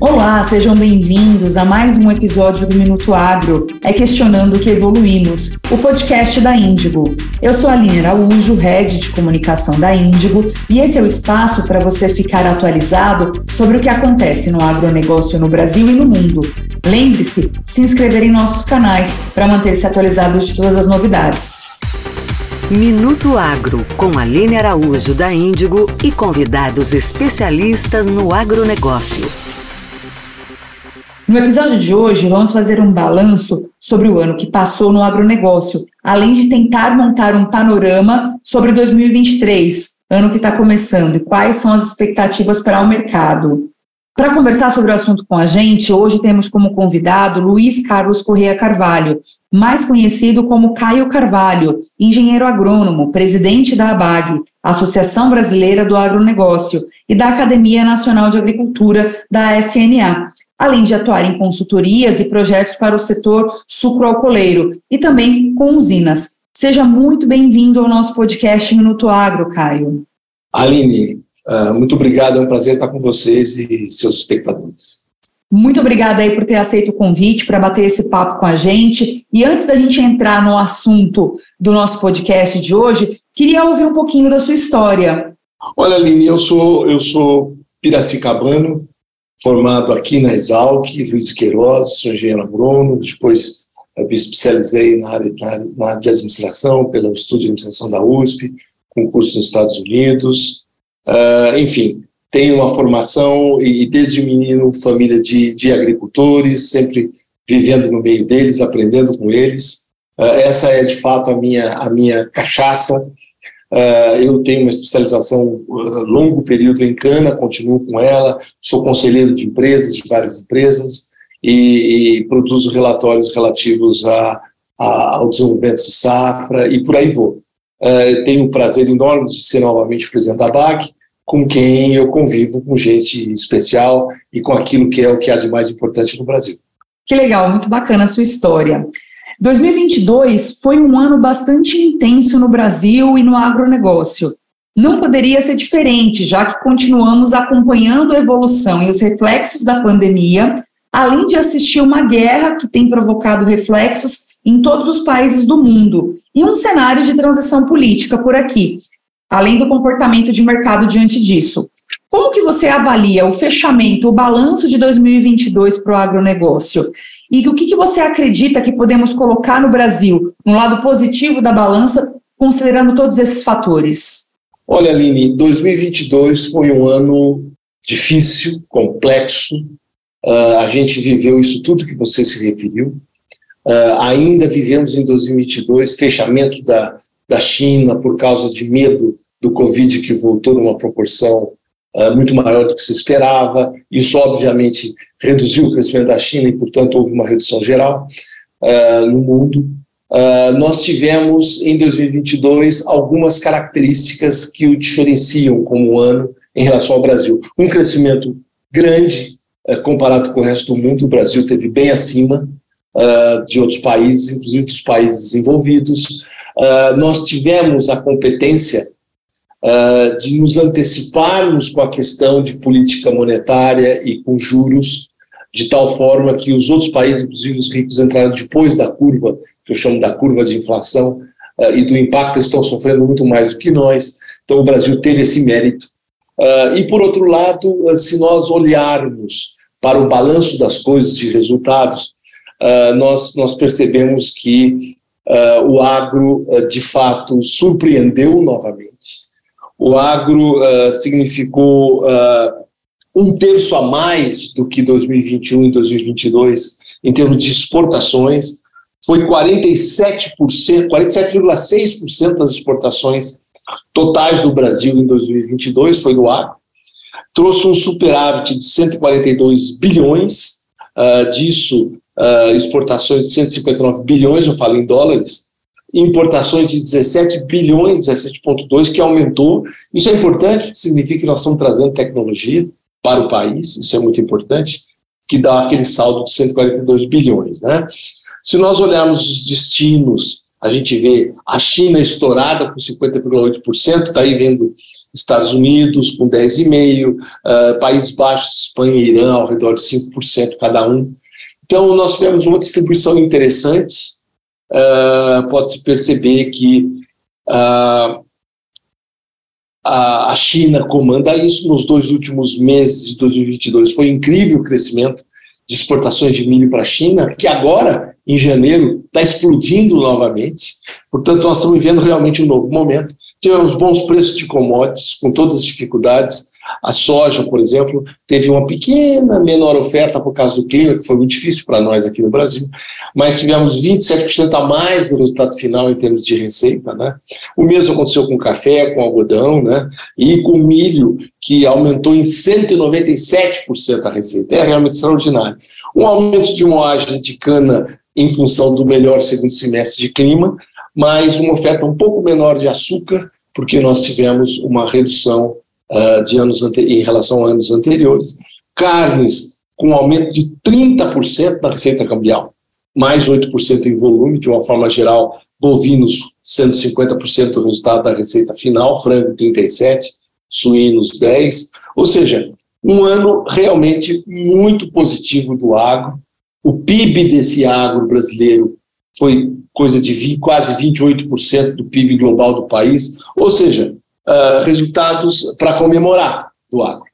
Olá, sejam bem-vindos a mais um episódio do Minuto Agro, é Questionando que Evoluímos, o podcast da Índigo. Eu sou a Aline Araújo, head de comunicação da Índigo, e esse é o espaço para você ficar atualizado sobre o que acontece no agronegócio no Brasil e no mundo. Lembre-se, se inscrever em nossos canais para manter-se atualizado de todas as novidades. Minuto Agro, com Aline Araújo da Índigo e convidados especialistas no agronegócio. No episódio de hoje, vamos fazer um balanço sobre o ano que passou no agronegócio, além de tentar montar um panorama sobre 2023, ano que está começando, e quais são as expectativas para o mercado. Para conversar sobre o assunto com a gente, hoje temos como convidado Luiz Carlos Correia Carvalho, mais conhecido como Caio Carvalho, engenheiro agrônomo, presidente da ABAG, Associação Brasileira do Agronegócio, e da Academia Nacional de Agricultura, da SNA, além de atuar em consultorias e projetos para o setor sucroalcooleiro e também com usinas. Seja muito bem-vindo ao nosso podcast Minuto Agro, Caio. Aline, ah, muito obrigado, é um prazer estar com vocês e seus espectadores. Muito obrigada aí por ter aceito o convite para bater esse papo com a gente. E antes da gente entrar no assunto do nosso podcast de hoje, queria ouvir um pouquinho da sua história. Olha, Aline, eu sou, eu sou piracicabano, formado aqui na Exalc, Luiz Queiroz, sou engenheiro agrônomo, depois me especializei na área, na, área de administração, pelo Estúdio de Administração da USP, com curso nos Estados Unidos, uh, enfim, tenho uma formação e desde menino família de, de agricultores, sempre vivendo no meio deles, aprendendo com eles. Uh, essa é de fato a minha a minha cachaça. Uh, eu tenho uma especialização uh, longo período em cana, continuo com ela. Sou conselheiro de empresas, de várias empresas e, e produzo relatórios relativos a, a, ao desenvolvimento de safra e por aí vou. Tenho um prazer enorme de ser novamente presidente da BAC com quem eu convivo com gente especial e com aquilo que é o que há de mais importante no Brasil. Que legal, muito bacana a sua história. 2022 foi um ano bastante intenso no Brasil e no agronegócio. Não poderia ser diferente, já que continuamos acompanhando a evolução e os reflexos da pandemia, além de assistir uma guerra que tem provocado reflexos em todos os países do mundo e um cenário de transição política por aqui além do comportamento de mercado diante disso. Como que você avalia o fechamento, o balanço de 2022 para o agronegócio? E o que, que você acredita que podemos colocar no Brasil, no lado positivo da balança, considerando todos esses fatores? Olha, Aline, 2022 foi um ano difícil, complexo. Uh, a gente viveu isso tudo que você se referiu. Uh, ainda vivemos em 2022 fechamento da, da China por causa de medo do Covid que voltou numa proporção uh, muito maior do que se esperava. Isso, obviamente, reduziu o crescimento da China e, portanto, houve uma redução geral uh, no mundo. Uh, nós tivemos, em 2022, algumas características que o diferenciam como ano em relação ao Brasil. Um crescimento grande comparado com o resto do mundo, o Brasil teve bem acima de outros países, inclusive dos países desenvolvidos. nós tivemos a competência uh, de nos anteciparmos com a questão de política monetária e com juros, de tal forma que os outros países, inclusive os ricos, entraram depois da curva, que eu chamo da curva de inflação, uh, e do impacto estão sofrendo muito mais do que nós. Então, o Brasil teve esse mérito. Uh, e, por outro lado, se nós olharmos para o balanço das coisas de resultados, nós, nós percebemos que o agro, de fato, surpreendeu novamente o agro uh, significou uh, um terço a mais do que 2021 e 2022 em termos de exportações, foi 47%, 47,6% das exportações totais do Brasil em 2022 foi do agro, trouxe um superávit de 142 bilhões, uh, disso exportações de 159 bilhões, eu falo em dólares, importações de 17 bilhões, 17,2, que aumentou. Isso é importante, porque significa que nós estamos trazendo tecnologia para o país, isso é muito importante, que dá aquele saldo de 142 bilhões. Né? Se nós olharmos os destinos, a gente vê a China estourada com 50,8%, está aí vendo Estados Unidos com 10,5%, uh, Países Baixos, Espanha e Irã ao redor de 5% cada um. Então, nós tivemos uma distribuição interessante. Uh, Pode-se perceber que uh, a China comanda isso nos dois últimos meses de 2022. Foi incrível o crescimento de exportações de milho para a China, que agora, em janeiro, está explodindo novamente. Portanto, nós estamos vivendo realmente um novo momento. Tivemos bons preços de commodities, com todas as dificuldades. A soja, por exemplo, teve uma pequena menor oferta por causa do clima, que foi muito difícil para nós aqui no Brasil, mas tivemos 27% a mais do resultado final em termos de receita. Né? O mesmo aconteceu com café, com algodão né? e com milho, que aumentou em 197% a receita. É realmente extraordinário. Um aumento de moagem de cana em função do melhor segundo semestre de clima, mas uma oferta um pouco menor de açúcar, porque nós tivemos uma redução uh, de anos em relação a anos anteriores. Carnes com um aumento de 30% na receita cambial, mais 8% em volume, de uma forma geral, bovinos 150% do resultado da receita final, frango 37%, suínos 10%, ou seja, um ano realmente muito positivo do agro. O PIB desse agro brasileiro foi coisa de quase 28% do PIB global do país, ou seja, uh, resultados para comemorar do agro.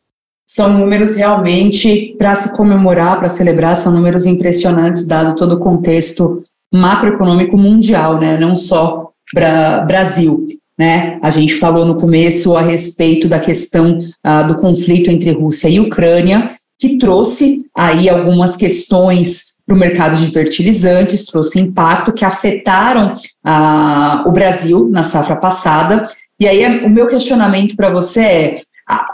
São números realmente para se comemorar, para celebrar, são números impressionantes, dado todo o contexto macroeconômico mundial, né? não só para Brasil. Né? A gente falou no começo a respeito da questão uh, do conflito entre Rússia e Ucrânia, que trouxe aí algumas questões para o mercado de fertilizantes, trouxe impacto que afetaram uh, o Brasil na safra passada e aí o meu questionamento para você é: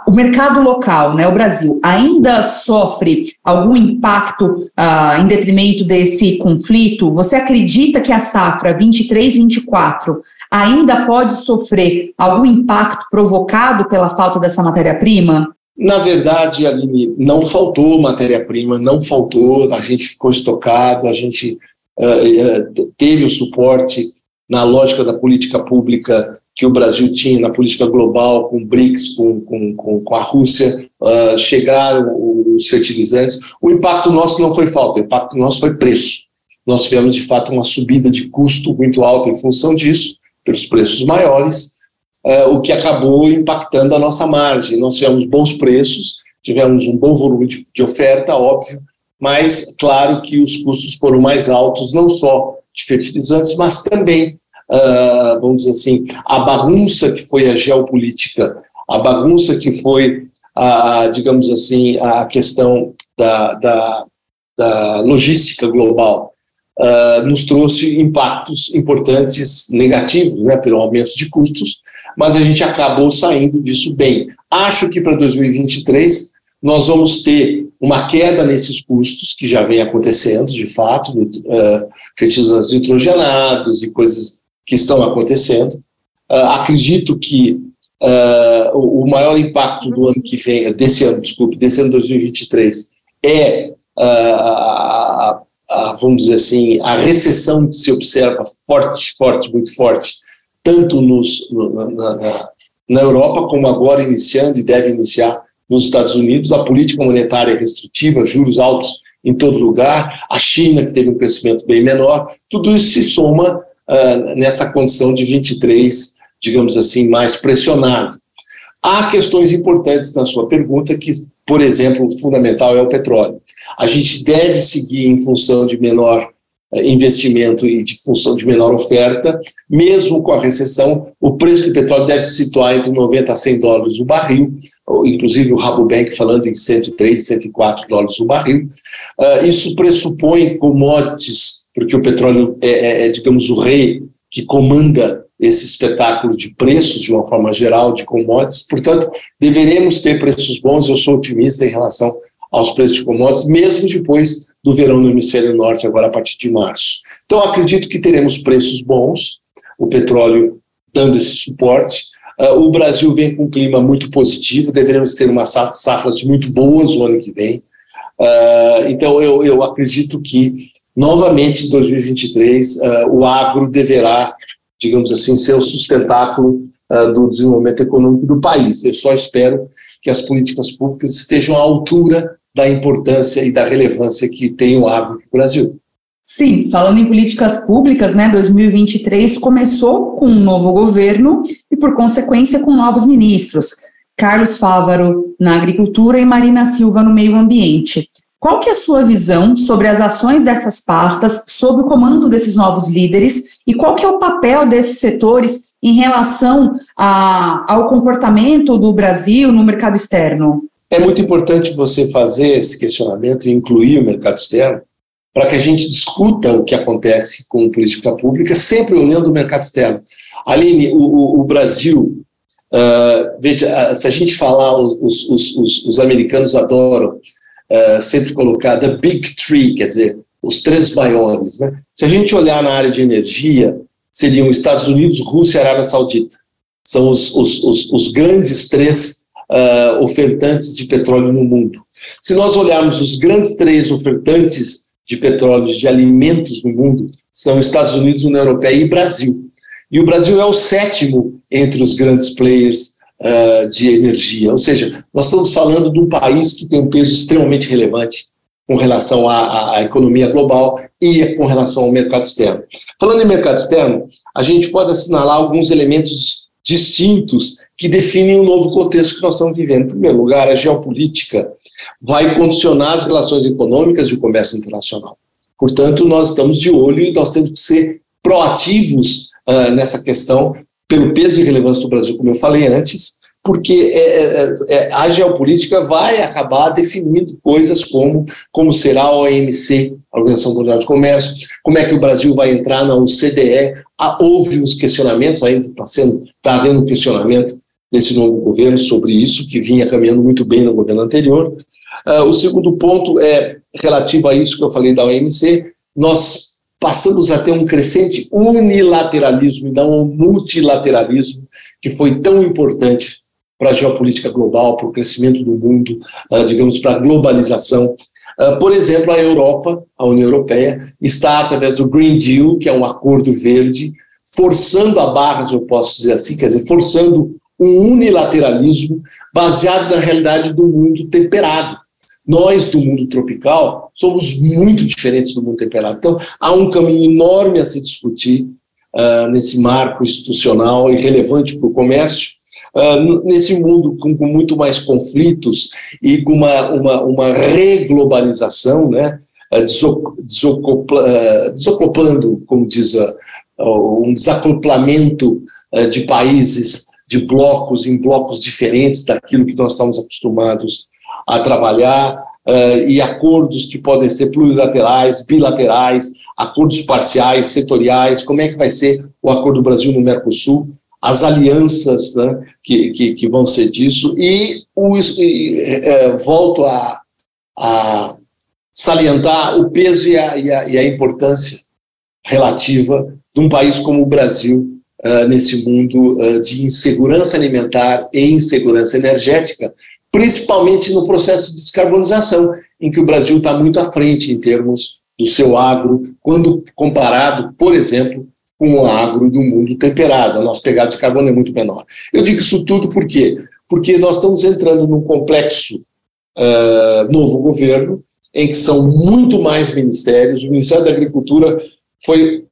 o mercado local, né, o Brasil, ainda sofre algum impacto uh, em detrimento desse conflito? Você acredita que a safra 23-24 ainda pode sofrer algum impacto provocado pela falta dessa matéria-prima? Na verdade, Aline, não faltou matéria-prima, não faltou, a gente ficou estocado, a gente uh, uh, teve o suporte na lógica da política pública que o Brasil tinha na política global, com o BRICS, com, com, com, com a Rússia, uh, chegaram os fertilizantes. O impacto nosso não foi falta, o impacto nosso foi preço. Nós tivemos, de fato, uma subida de custo muito alta em função disso, pelos preços maiores, uh, o que acabou impactando a nossa margem. Nós tivemos bons preços, tivemos um bom volume de, de oferta, óbvio, mas claro que os custos foram mais altos, não só de fertilizantes, mas também uh, vamos dizer assim, a bagunça que foi a geopolítica, a bagunça que foi, a, digamos assim, a questão da, da, da logística global, uh, nos trouxe impactos importantes negativos, né, pelo aumento de custos, mas a gente acabou saindo disso bem. Acho que para 2023 nós vamos ter uma queda nesses custos, que já vem acontecendo, de fato, uh, fertilizantes nitrogenados e coisas que estão acontecendo. Uh, acredito que uh, o maior impacto do ano que vem, desse ano, desculpe, desse ano 2023, é uh, a, a, vamos dizer assim, a recessão que se observa forte, forte, muito forte, tanto nos, no, na, na Europa, como agora iniciando e deve iniciar nos Estados Unidos, a política monetária restritiva, juros altos em todo lugar, a China, que teve um crescimento bem menor, tudo isso se soma uh, nessa condição de 23, digamos assim, mais pressionado. Há questões importantes na sua pergunta, que, por exemplo, fundamental é o petróleo. A gente deve seguir em função de menor investimento e de função de menor oferta, mesmo com a recessão, o preço do petróleo deve se situar entre 90 a 100 dólares o barril, inclusive o Rabobank falando em 103, 104 dólares o barril. Uh, isso pressupõe commodities porque o petróleo é, é, é, digamos, o rei que comanda esse espetáculo de preços, de uma forma geral, de commodities. Portanto, deveremos ter preços bons. Eu sou otimista em relação aos preços de commodities, mesmo depois do verão no hemisfério norte, agora a partir de março. Então, acredito que teremos preços bons, o petróleo dando esse suporte. Uh, o Brasil vem com um clima muito positivo, deveremos ter umas safras muito boas o ano que vem. Uh, então, eu, eu acredito que novamente em 2023 uh, o agro deverá, digamos assim, ser o sustentáculo do desenvolvimento econômico do país. Eu só espero que as políticas públicas estejam à altura da importância e da relevância que tem o agro no Brasil. Sim, falando em políticas públicas, né, 2023 começou com um novo governo e, por consequência, com novos ministros. Carlos Fávaro na agricultura e Marina Silva no meio ambiente. Qual que é a sua visão sobre as ações dessas pastas, sob o comando desses novos líderes, e qual que é o papel desses setores em relação a, ao comportamento do Brasil no mercado externo? É muito importante você fazer esse questionamento e incluir o mercado externo, para que a gente discuta o que acontece com política pública, sempre olhando o mercado externo. Aline, o, o, o Brasil, uh, veja, se a gente falar, os, os, os, os americanos adoram uh, sempre colocar the big three, quer dizer, os três maiores. Né? Se a gente olhar na área de energia, seriam Estados Unidos, Rússia e Arábia Saudita. São os, os, os, os grandes três uh, ofertantes de petróleo no mundo. Se nós olharmos os grandes três ofertantes de petróleo, de alimentos no mundo são Estados Unidos, União Europeia e Brasil. E o Brasil é o sétimo entre os grandes players uh, de energia. Ou seja, nós estamos falando de um país que tem um peso extremamente relevante com relação à, à, economia global e com relação ao mercado externo. Falando em mercado externo, a gente pode assinalar alguns elementos distintos que definem o novo contexto que nós estamos vivendo. Em primeiro lugar, a geopolítica vai condicionar as relações econômicas e o comércio internacional. Portanto, nós estamos de olho e nós temos que ser proativos uh, nessa questão, pelo peso e relevância do Brasil, como eu falei antes, porque é, é, é, a geopolítica vai acabar definindo coisas como como será a OMC, a Organização Mundial de Comércio, como é que o Brasil vai entrar na OCDE. Ah, houve uns questionamentos, ainda está sendo, está havendo um questionamento desse novo governo sobre isso, que vinha caminhando muito bem no governo anterior. Uh, o segundo ponto é relativo a isso que eu falei da OMC. Nós passamos a ter um crescente unilateralismo e não um multilateralismo, que foi tão importante para a geopolítica global, para o crescimento do mundo, uh, digamos, para a globalização. Uh, por exemplo, a Europa, a União Europeia, está, através do Green Deal, que é um acordo verde, forçando a barra, se eu posso dizer assim, quer dizer, forçando um unilateralismo baseado na realidade do mundo temperado. Nós, do mundo tropical, somos muito diferentes do mundo temperado. Então, há um caminho enorme a se discutir uh, nesse marco institucional e relevante para o comércio, uh, nesse mundo com, com, muito mais conflitos e com uma, uma, uma reglobalização, né? Uh, desocuplando, como diz, um desacoplamento de países de blocos em blocos diferentes daquilo que nós estamos acostumados a trabalhar, e acordos que podem ser plurilaterais, bilaterais, acordos parciais, setoriais, como é que vai ser o acordo do Brasil no Mercosul, as alianças né, que, que, que, vão ser disso, e, o, e é, volto a, a, salientar o peso e a, e a, e a importância relativa de um país como o Brasil, Uh, nesse mundo uh, de insegurança alimentar e insegurança energética, principalmente no processo de descarbonização, em que o Brasil está muito à frente em termos do seu agro, quando comparado, por exemplo, com o agro do mundo temperado. A nossa pegada de carbono é muito menor. Eu digo isso tudo por quê? Porque nós estamos entrando num complexo uh, novo governo, em que são muito mais ministérios. O Ministério da Agricultura foi,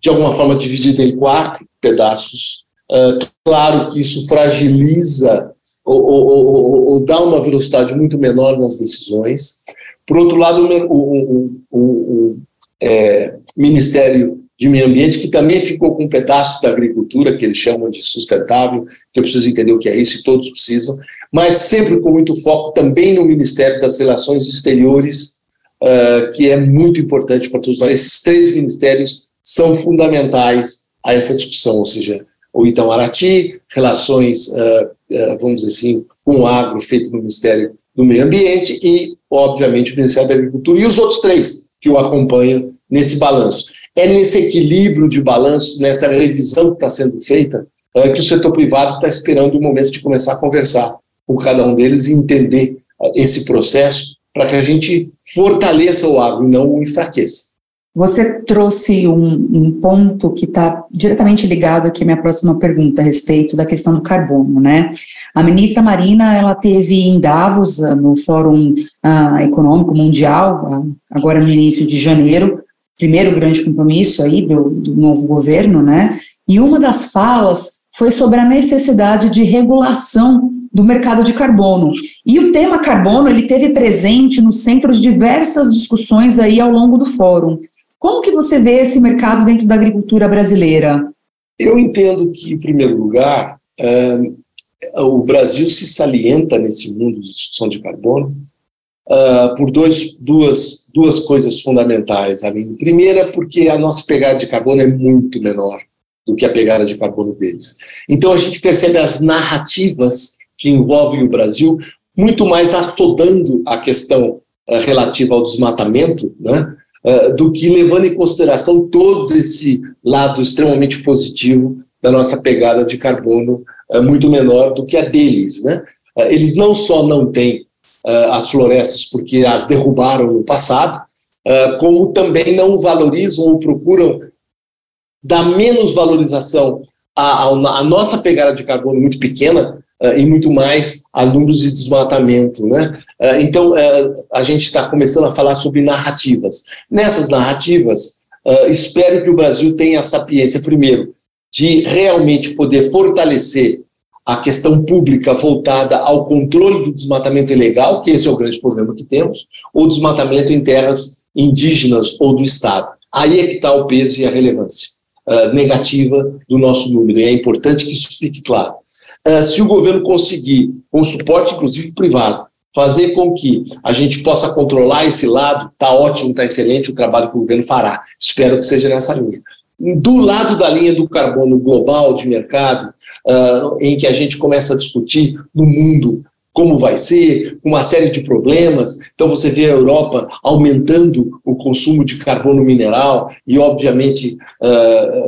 de alguma forma, dividido em quatro pedaços. Uh, claro que isso fragiliza ou, ou, ou, dá uma velocidade muito menor nas decisões. Por outro lado, o, o, o, o é, Ministério de Meio Ambiente, que também ficou com um pedaço da agricultura, que eles chamam de sustentável, que eu preciso entender o que é isso, e todos precisam, mas sempre com muito foco também no Ministério das Relações Exteriores, uh, que é muito importante para todos nós. Esses três ministérios são fundamentais a essa discussão, ou seja, o Itamaraty, relações uh, é, vamos dizer assim, com o agro feito no Ministério do Meio Ambiente e, obviamente, o Ministério da Agricultura e os outros três que o acompanham nesse balanço. É nesse equilíbrio de balanço, nessa revisão que está sendo feita, é, que o setor privado está esperando o momento de começar a conversar com cada um deles e entender é, esse processo para que a gente fortaleça o agro e não o enfraqueça. Você trouxe um, um ponto que está diretamente ligado aqui à minha próxima pergunta a respeito da questão do carbono, né? A ministra Marina, ela teve em Davos, ah, no Fórum uh, Econômico Mundial, uh, agora no início de janeiro, primeiro grande compromisso aí do, do novo governo, né? E uma das falas foi sobre a necessidade de regulação do mercado de carbono. E o tema carbono, ele teve presente no centro de diversas discussões aí ao longo do fórum. Como que você vê esse mercado dentro da agricultura brasileira? Eu entendo que, em primeiro lugar, uh, o Brasil se salienta nesse mundo de discussão de carbono uh, por dois, duas, duas coisas fundamentais. A primeira, porque a nossa pegada de carbono é muito menor do que a pegada de carbono deles. Então, a gente percebe as narrativas que envolvem o Brasil muito mais atodando a questão uh, relativa ao desmatamento, né? Eh, do que levando em consideração todo esse lado extremamente positivo da nossa pegada de carbono, muito menor do que a deles. Né? Eles não só não têm as florestas porque as derrubaram no passado, como também não valorizam ou procuram dar menos valorização à, à, nossa pegada de carbono muito pequena, Uh, e muito mais a números de desmatamento. Né? Uh, então, uh, a gente está começando a falar sobre narrativas. Nessas narrativas, espero que o Brasil tenha a sapiência, primeiro, de realmente poder fortalecer a questão pública voltada ao controle do desmatamento ilegal, que esse é o grande problema que temos, ou desmatamento em terras indígenas ou do Estado. Aí é que está o peso e a relevância negativa do nosso número, e é importante que isso fique claro. Uh, se o governo conseguir, com suporte inclusive privado, fazer com que a gente possa controlar esse lado, está ótimo, está excelente o trabalho que o governo fará. Espero que seja nessa linha. Do lado da linha do carbono global de mercado, uh, em que a gente começa a discutir no mundo como vai ser, uma série de problemas. Então, você vê a Europa aumentando o consumo de carbono mineral e, obviamente, uh,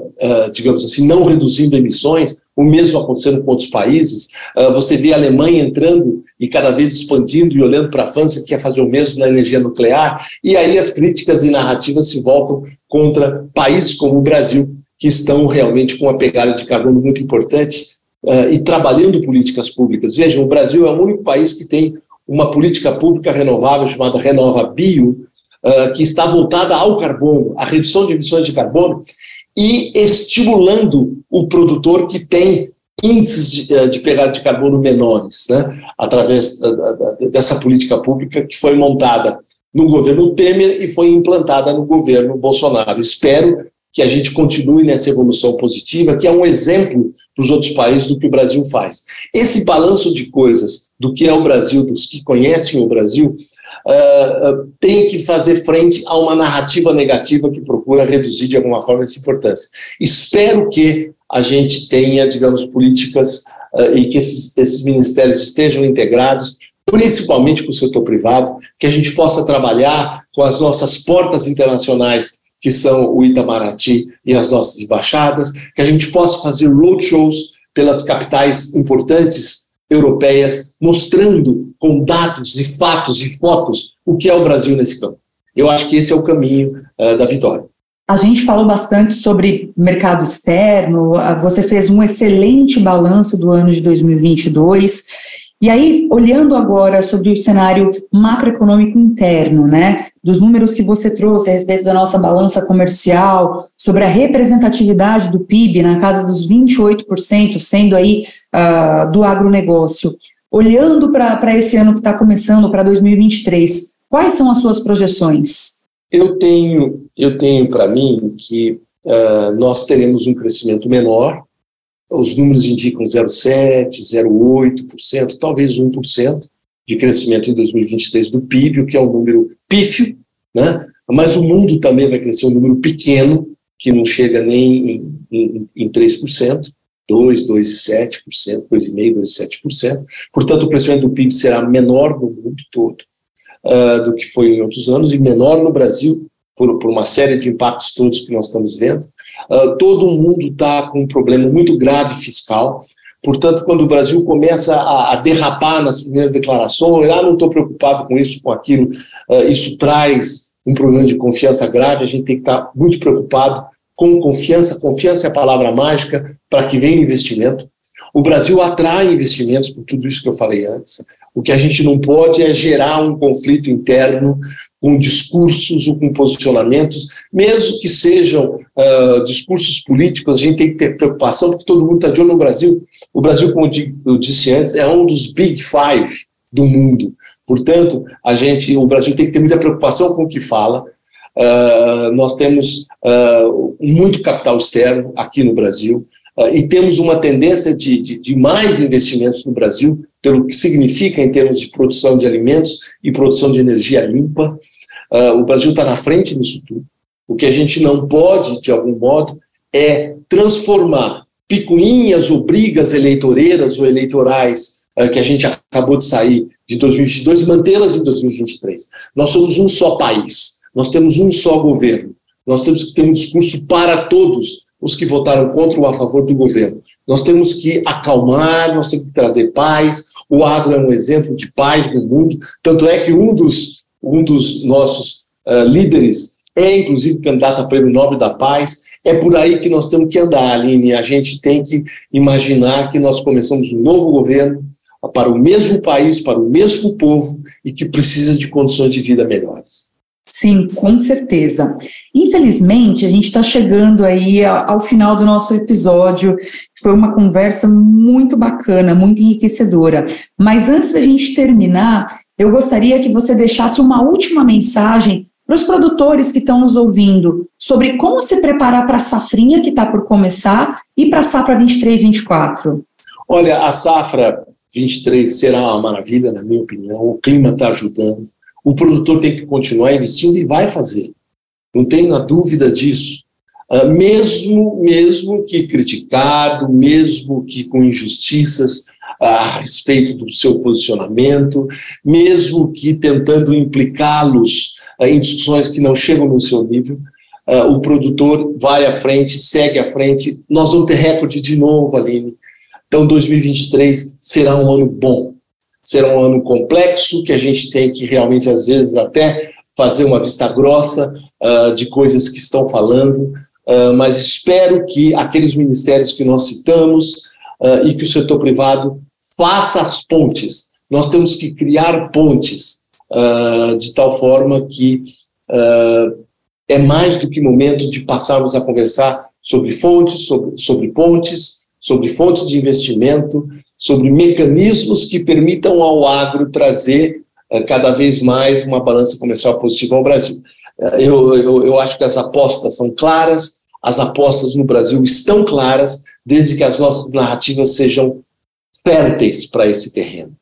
uh, digamos assim, não reduzindo emissões, o mesmo acontecendo com outros países. Uh, você vê a Alemanha entrando e cada vez expandindo e olhando para a França, que quer fazer o mesmo na energia nuclear, e aí as críticas e narrativas se voltam contra países como o Brasil, que estão realmente com uma pegada de carbono muito importante uh, e trabalhando políticas públicas. Vejam, o Brasil é o único país que tem uma política pública renovável chamada Renova Bio, uh, que está voltada ao carbono, à redução de emissões de carbono e estimulando o produtor que tem índices de, eh, de pegada de carbono menores, né, através da, da, dessa política pública que foi montada no governo Temer e foi implantada no governo Bolsonaro. Espero que a gente continue nessa evolução positiva, que é um exemplo para os outros países do que o Brasil faz. Esse balanço de coisas do que é o Brasil, dos que conhecem o Brasil, uh, uh, tem que fazer frente a uma narrativa negativa que procura reduzir de alguma forma essa importância. Espero que a gente tenha, digamos, políticas uh, e que esses, esses ministérios estejam integrados, principalmente com o setor privado, que a gente possa trabalhar com as nossas portas internacionais que são o Itamaraty e as nossas embaixadas, que a gente possa fazer roadshows pelas capitais importantes europeias, mostrando com dados e fatos e fotos o que é o Brasil nesse campo. Eu acho que esse é o caminho uh, da vitória. A gente falou bastante sobre mercado externo, você fez um excelente balanço do ano de 2022 e aí, olhando agora sobre o cenário macroeconômico interno, né, dos números que você trouxe a respeito da nossa balança comercial, sobre a representatividade do PIB na casa dos 28%, sendo aí uh, do agronegócio, olhando para esse ano que está começando, para 2023, quais são as suas projeções? Eu tenho, eu tenho para mim que uh, nós teremos um crescimento menor, os números indicam 0,7%, 0,8%, talvez 1% de crescimento em 2023 do PIB, o que é um número pífio, né? mas o mundo também vai crescer um número pequeno, que não chega nem em, em, em 3%, 2, 2,7%, 2,5%, 2,7%. Portanto, o crescimento do PIB será menor no mundo todo uh, do que foi em outros anos e menor no Brasil, por, por uma série de impactos todos que nós estamos vendo. Uh, todo mundo está com um problema muito grave fiscal. Portanto, quando o Brasil começa a, a derrapar nas primeiras declarações, ah, não estou preocupado com isso, com aquilo, uh, isso traz um problema de confiança grave, a gente tem que estar muito preocupado com confiança. Confiança é a palavra mágica para que venha investimento. O Brasil atrai investimentos por tudo isso que eu falei antes. O que a gente não pode é gerar um conflito interno com discursos ou com posicionamentos, mesmo que sejam uh, discursos políticos, a gente tem que ter preocupação, porque todo mundo está de olho no Brasil. O Brasil, como eu disse antes, é um dos Big Five do mundo. Portanto, a gente, o Brasil tem que ter muita preocupação com o que fala. Uh, nós temos uh, muito capital externo aqui no Brasil uh, e temos uma tendência de, de, de, mais investimentos no Brasil, pelo que significa em termos de produção de alimentos e produção de energia limpa. o Brasil está na frente nisso tudo. O que a gente não pode, de algum modo, é transformar picuinhas ou brigas eleitoreiras ou eleitorais que a gente acabou de sair de 2022 e mantê-las em 2023. Nós somos um só país, nós temos um só governo, nós temos que ter um discurso para todos os que votaram contra ou a favor do governo. Nós temos que acalmar, nós temos que trazer paz. O agro é um exemplo de paz no mundo, tanto é que um dos, um dos nossos uh, líderes é, inclusive, candidato a Prêmio Nobel da Paz. É por aí que nós temos que andar, Aline. A gente tem que imaginar que nós começamos um novo governo, para o mesmo país, para o mesmo povo e que precisa de condições de vida melhores. Sim, com certeza. Infelizmente, a gente está chegando aí ao final do nosso episódio. Foi uma conversa muito bacana, muito enriquecedora. Mas antes da gente terminar, eu gostaria que você deixasse uma última mensagem para os produtores que estão nos ouvindo sobre como se preparar para a safrinha que está por começar e para a safra 23-24. Olha, a safra 23 será uma maravilha, na minha opinião. O clima está ajudando. O produtor tem que continuar investindo e vai fazer. Não tenho a dúvida disso. Uh, mesmo, mesmo que criticado, mesmo que com injustiças a respeito do seu posicionamento, mesmo que tentando implicá-los em discussões que não chegam no seu nível, uh, o produtor vai à frente, segue à frente. Nós vamos ter recorde de novo, Aline. Então, 2023 será um ano bom, será um ano complexo, que a gente tem que realmente, às vezes, até fazer uma vista grossa uh, de coisas que estão falando, uh, mas espero que aqueles ministérios que nós citamos uh, e que o setor privado faça as pontes. Nós temos que criar pontes de tal forma que é mais do que momento de passarmos a conversar sobre fontes, sobre, sobre pontes, sobre fontes de investimento, sobre mecanismos que permitam ao agro trazer uh, cada vez mais uma balança comercial positiva ao Brasil. Uh, eu, eu, eu acho que as apostas são claras, as apostas no Brasil estão claras, desde que as nossas narrativas sejam férteis para esse terreno.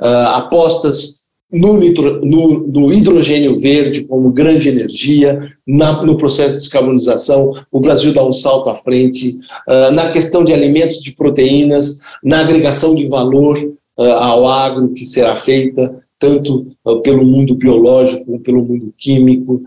Uh, apostas no, nitro, no, no, hidrogênio verde como grande energia, na, no processo de descarbonização, o Brasil dá um salto à frente, uh, na questão de alimentos de proteínas, na agregação de valor uh, ao agro que será feita, tanto uh, pelo mundo biológico como pelo mundo químico.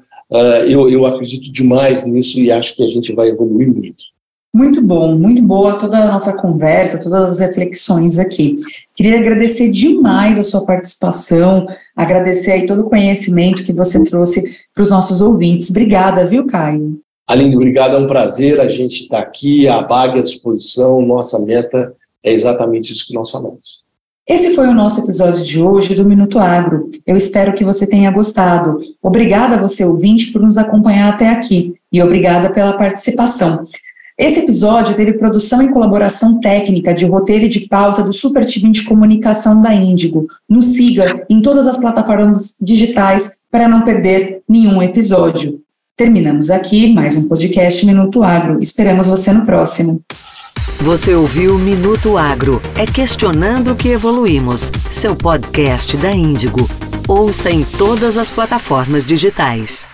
eu, eu acredito demais nisso e acho que a gente vai evoluir muito. Muito bom, muito boa toda a nossa conversa, todas as reflexões aqui. Queria agradecer demais a sua participação, agradecer aí todo o conhecimento que você trouxe para os nossos ouvintes. Obrigada, viu, Caio? Aline, obrigado, é um prazer a gente estar aqui, a BAG à disposição, nossa meta é exatamente isso que nós falamos. Esse foi o nosso episódio de hoje do Minuto Agro. Eu espero que você tenha gostado. Obrigada a você, ouvinte, por nos acompanhar até aqui e obrigada pela participação. Esse episódio teve produção e colaboração técnica de roteiro e de pauta do super time de comunicação da Índigo. Nos siga em todas as plataformas digitais para não perder nenhum episódio. Terminamos aqui mais um podcast Minuto Agro. Esperamos você no próximo. Você ouviu Minuto Agro. É questionando que evoluímos. Seu podcast da Índigo. Ouça em todas as plataformas digitais.